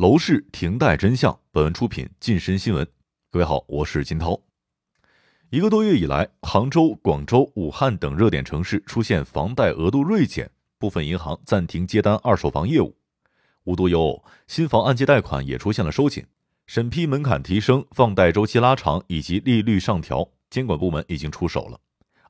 楼市停贷真相。本文出品晋身新闻。各位好，我是金涛。一个多月以来，杭州、广州、武汉等热点城市出现房贷额度锐减，部分银行暂停接单二手房业务。无独有偶，新房按揭贷款也出现了收紧，审批门槛提升、放贷周期拉长以及利率上调，监管部门已经出手了。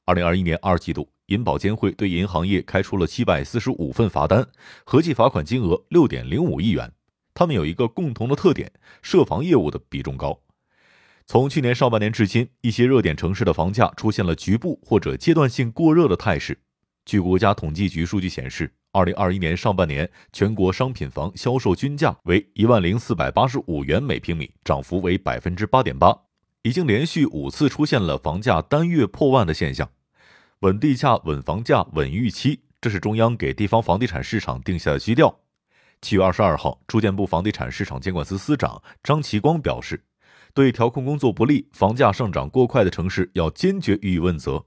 二零二一年二季度。银保监会对银行业开出了七百四十五份罚单，合计罚款金额六点零五亿元。他们有一个共同的特点：涉房业务的比重高。从去年上半年至今，一些热点城市的房价出现了局部或者阶段性过热的态势。据国家统计局数据显示，二零二一年上半年全国商品房销售均价为一万零四百八十五元每平米，涨幅为百分之八点八，已经连续五次出现了房价单月破万的现象。稳地价、稳房价、稳预期，这是中央给地方房地产市场定下的基调。七月二十二号，住建部房地产市场监管司司长张其光表示，对调控工作不力、房价上涨过快的城市，要坚决予以问责。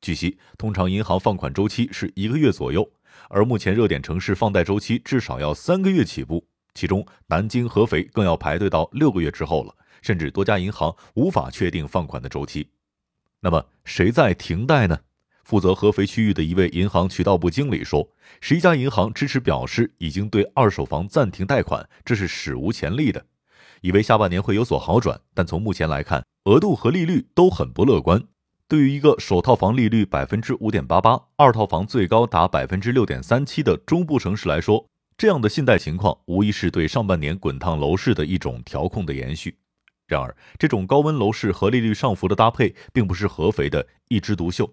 据悉，通常银行放款周期是一个月左右，而目前热点城市放贷周期至少要三个月起步，其中南京、合肥更要排队到六个月之后了，甚至多家银行无法确定放款的周期。那么，谁在停贷呢？负责合肥区域的一位银行渠道部经理说：“十一家银行支持表示，已经对二手房暂停贷款，这是史无前例的。以为下半年会有所好转，但从目前来看，额度和利率都很不乐观。对于一个首套房利率百分之五点八八，二套房最高达百分之六点三七的中部城市来说，这样的信贷情况无疑是对上半年滚烫楼市的一种调控的延续。然而，这种高温楼市和利率上浮的搭配，并不是合肥的一枝独秀。”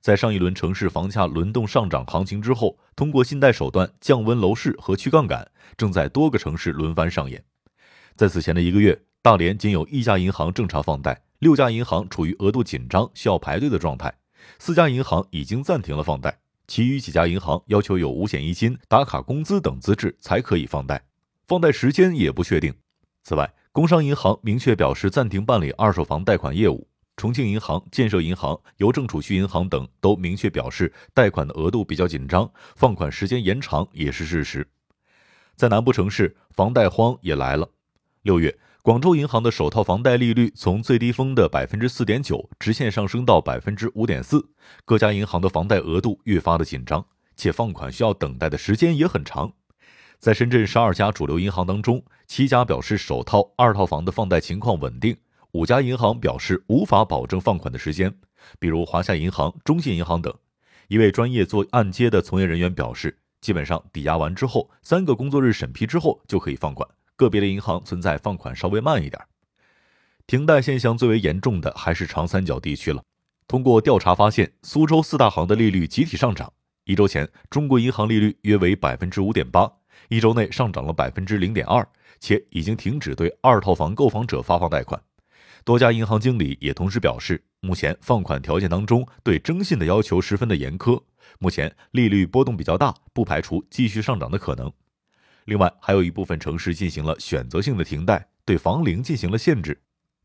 在上一轮城市房价轮动上涨行情之后，通过信贷手段降温楼市和去杠杆，正在多个城市轮番上演。在此前的一个月，大连仅有一家银行正常放贷，六家银行处于额度紧张需要排队的状态，四家银行已经暂停了放贷，其余几家银行要求有五险一金、打卡工资等资质才可以放贷，放贷时间也不确定。此外，工商银行明确表示暂停办理二手房贷款业务。重庆银行、建设银行、邮政储蓄银行等都明确表示，贷款的额度比较紧张，放款时间延长也是事实。在南部城市，房贷荒也来了。六月，广州银行的首套房贷利率从最低峰的百分之四点九直线上升到百分之五点四，各家银行的房贷额度越发的紧张，且放款需要等待的时间也很长。在深圳十二家主流银行当中，七家表示首套、二套房的放贷情况稳定。五家银行表示无法保证放款的时间，比如华夏银行、中信银行等。一位专业做按揭的从业人员表示，基本上抵押完之后，三个工作日审批之后就可以放款。个别的银行存在放款稍微慢一点。停贷现象最为严重的还是长三角地区了。通过调查发现，苏州四大行的利率集体上涨。一周前，中国银行利率约为百分之五点八，一周内上涨了百分之零点二，且已经停止对二套房购房者发放贷款。多家银行经理也同时表示，目前放款条件当中对征信的要求十分的严苛，目前利率波动比较大，不排除继续上涨的可能。另外，还有一部分城市进行了选择性的停贷，对房龄进行了限制。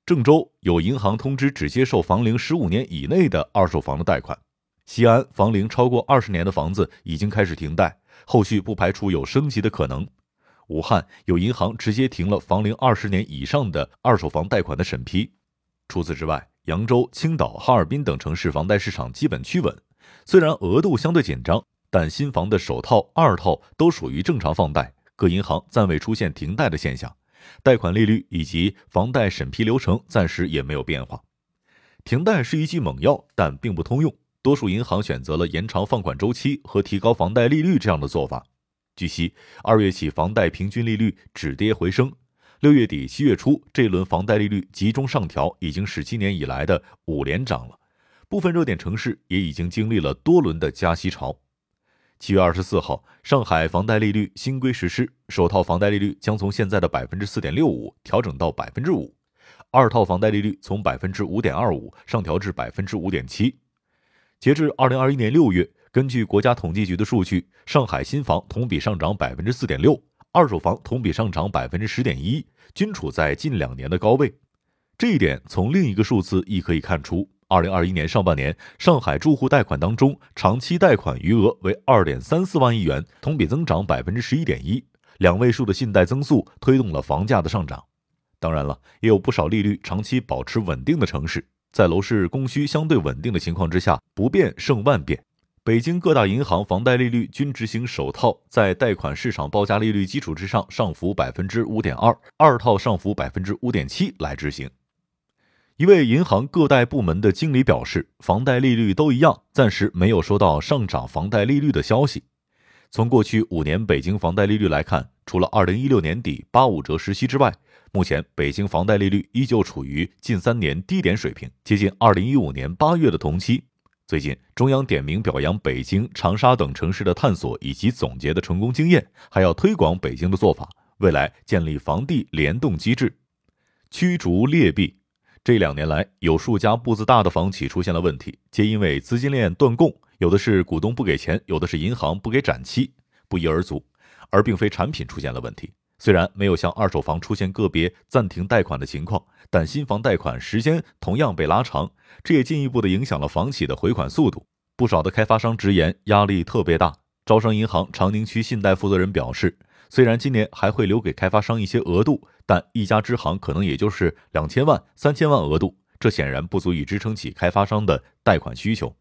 郑州有银行通知只接受房龄十五年以内的二手房的贷款，西安房龄超过二十年的房子已经开始停贷，后续不排除有升级的可能。武汉有银行直接停了房龄二十年以上的二手房贷款的审批。除此之外，扬州、青岛、哈尔滨等城市房贷市场基本趋稳，虽然额度相对紧张，但新房的首套、二套都属于正常放贷，各银行暂未出现停贷的现象，贷款利率以及房贷审批流程暂时也没有变化。停贷是一剂猛药，但并不通用，多数银行选择了延长放款周期和提高房贷利率这样的做法。据悉，二月起房贷平均利率止跌回升，六月底七月初这一轮房贷利率集中上调，已经是今年以来的五连涨了。部分热点城市也已经经历了多轮的加息潮。七月二十四号，上海房贷利率新规实施，首套房贷利率将从现在的百分之四点六五调整到百分之五，二套房贷利率从百分之五点二五上调至百分之五点七。截至二零二一年六月。根据国家统计局的数据，上海新房同比上涨百分之四点六，二手房同比上涨百分之十点一，均处在近两年的高位。这一点从另一个数字亦可以看出：二零二一年上半年，上海住户贷款当中，长期贷款余额为二点三四万亿元，同比增长百分之十一点一；两位数的信贷增速推动了房价的上涨。当然了，也有不少利率长期保持稳定的城市，在楼市供需相对稳定的情况之下，不变胜万变。北京各大银行房贷利率均执行首套在贷款市场报价利率基础之上上浮百分之五点二，二套上浮百分之五点七来执行。一位银行各贷部门的经理表示，房贷利率都一样，暂时没有收到上涨房贷利率的消息。从过去五年北京房贷利率来看，除了二零一六年底八五折时期之外，目前北京房贷利率依旧处于近三年低点水平，接近二零一五年八月的同期。最近，中央点名表扬北京、长沙等城市的探索以及总结的成功经验，还要推广北京的做法。未来建立房地联动机制，驱逐劣币。这两年来，有数家步子大的房企出现了问题，皆因为资金链断供，有的是股东不给钱，有的是银行不给展期，不一而足，而并非产品出现了问题。虽然没有像二手房出现个别暂停贷款的情况，但新房贷款时间同样被拉长，这也进一步的影响了房企的回款速度。不少的开发商直言压力特别大。招商银行长宁区信贷负责人表示，虽然今年还会留给开发商一些额度，但一家支行可能也就是两千万、三千万额度，这显然不足以支撑起开发商的贷款需求。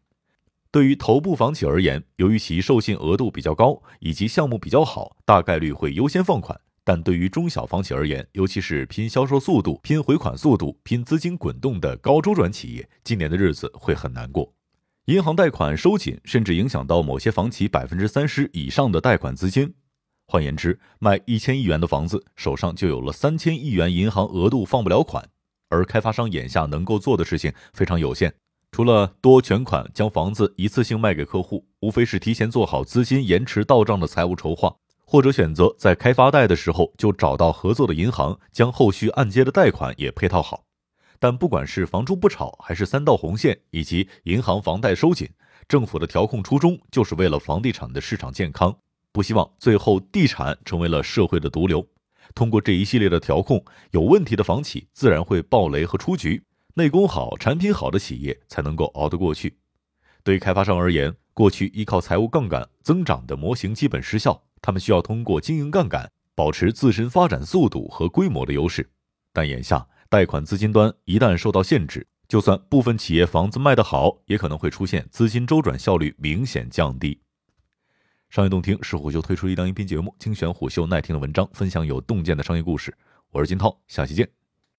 对于头部房企而言，由于其授信额度比较高，以及项目比较好，大概率会优先放款。但对于中小房企而言，尤其是拼销售速度、拼回款速度、拼资金滚动的高周转企业，今年的日子会很难过。银行贷款收紧，甚至影响到某些房企百分之三十以上的贷款资金。换言之，卖一千亿元的房子，手上就有了三千亿元银行额度放不了款。而开发商眼下能够做的事情非常有限，除了多全款将房子一次性卖给客户，无非是提前做好资金延迟到账的财务筹划。或者选择在开发贷的时候就找到合作的银行，将后续按揭的贷款也配套好。但不管是房住不炒，还是三道红线，以及银行房贷收紧，政府的调控初衷就是为了房地产的市场健康，不希望最后地产成为了社会的毒瘤。通过这一系列的调控，有问题的房企自然会爆雷和出局，内功好、产品好的企业才能够熬得过去。对开发商而言，过去依靠财务杠杆增长的模型基本失效。他们需要通过经营杠杆保持自身发展速度和规模的优势，但眼下贷款资金端一旦受到限制，就算部分企业房子卖得好，也可能会出现资金周转效率明显降低。商业洞听是虎嗅推出的一档音频节目，精选虎嗅耐听的文章，分享有洞见的商业故事。我是金涛，下期见。